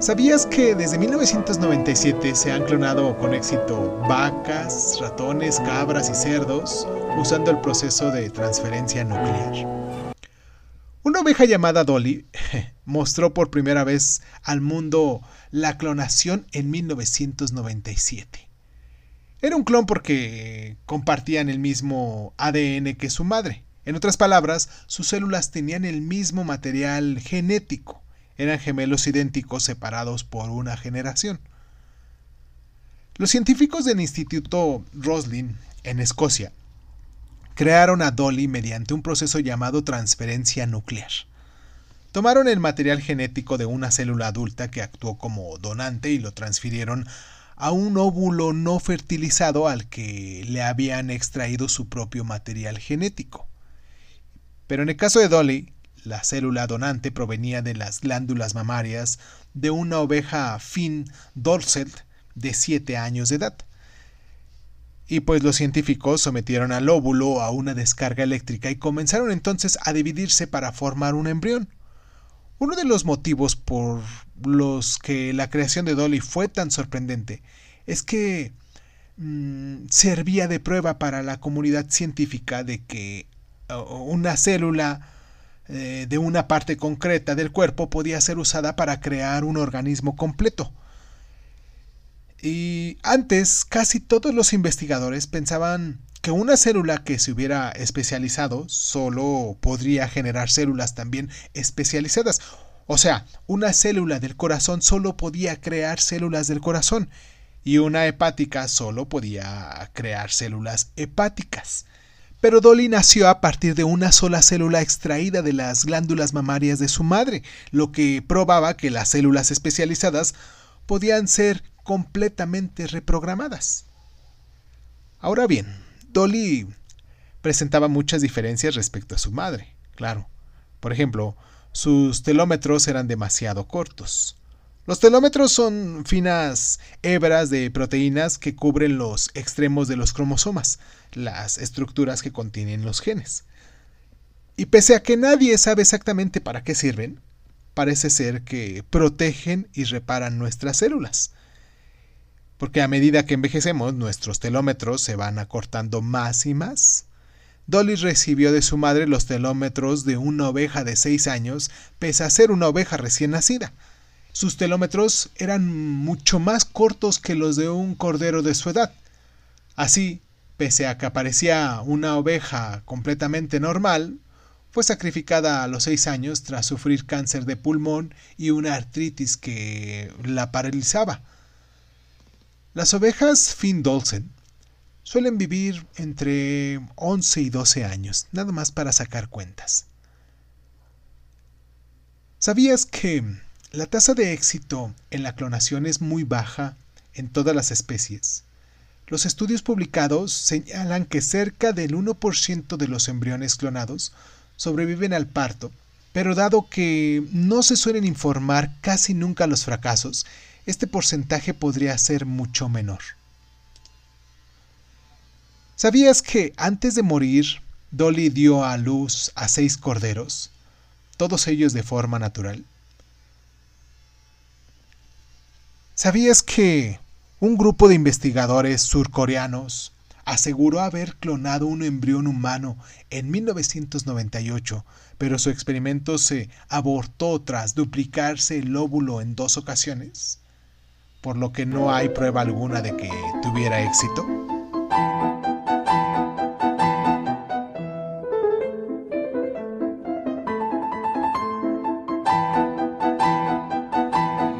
¿Sabías que desde 1997 se han clonado con éxito vacas, ratones, cabras y cerdos usando el proceso de transferencia nuclear? Una oveja llamada Dolly mostró por primera vez al mundo la clonación en 1997. Era un clon porque compartían el mismo ADN que su madre. En otras palabras, sus células tenían el mismo material genético eran gemelos idénticos separados por una generación. Los científicos del Instituto Roslin, en Escocia, crearon a Dolly mediante un proceso llamado transferencia nuclear. Tomaron el material genético de una célula adulta que actuó como donante y lo transfirieron a un óvulo no fertilizado al que le habían extraído su propio material genético. Pero en el caso de Dolly, la célula donante provenía de las glándulas mamarias de una oveja fin Dorset de 7 años de edad. Y pues los científicos sometieron al óvulo a una descarga eléctrica y comenzaron entonces a dividirse para formar un embrión. Uno de los motivos por los que la creación de Dolly fue tan sorprendente es que mm, servía de prueba para la comunidad científica de que una célula eh, de una parte concreta del cuerpo podía ser usada para crear un organismo completo. Y antes casi todos los investigadores pensaban que una célula que se hubiera especializado solo podría generar células también especializadas. O sea, una célula del corazón solo podía crear células del corazón y una hepática solo podía crear células hepáticas. Pero Dolly nació a partir de una sola célula extraída de las glándulas mamarias de su madre, lo que probaba que las células especializadas podían ser completamente reprogramadas. Ahora bien, Dolly presentaba muchas diferencias respecto a su madre, claro. Por ejemplo, sus telómetros eran demasiado cortos. Los telómetros son finas hebras de proteínas que cubren los extremos de los cromosomas, las estructuras que contienen los genes. Y pese a que nadie sabe exactamente para qué sirven, parece ser que protegen y reparan nuestras células. Porque a medida que envejecemos, nuestros telómetros se van acortando más y más. Dolly recibió de su madre los telómetros de una oveja de 6 años, pese a ser una oveja recién nacida. Sus telómetros eran mucho más cortos que los de un cordero de su edad. Así, pese a que aparecía una oveja completamente normal, fue sacrificada a los seis años tras sufrir cáncer de pulmón y una artritis que la paralizaba. Las ovejas Finn Dolsen suelen vivir entre 11 y 12 años, nada más para sacar cuentas. ¿Sabías que la tasa de éxito en la clonación es muy baja en todas las especies. Los estudios publicados señalan que cerca del 1% de los embriones clonados sobreviven al parto, pero dado que no se suelen informar casi nunca los fracasos, este porcentaje podría ser mucho menor. ¿Sabías que antes de morir, Dolly dio a luz a seis corderos, todos ellos de forma natural? ¿Sabías que un grupo de investigadores surcoreanos aseguró haber clonado un embrión humano en 1998, pero su experimento se abortó tras duplicarse el óvulo en dos ocasiones? Por lo que no hay prueba alguna de que tuviera éxito.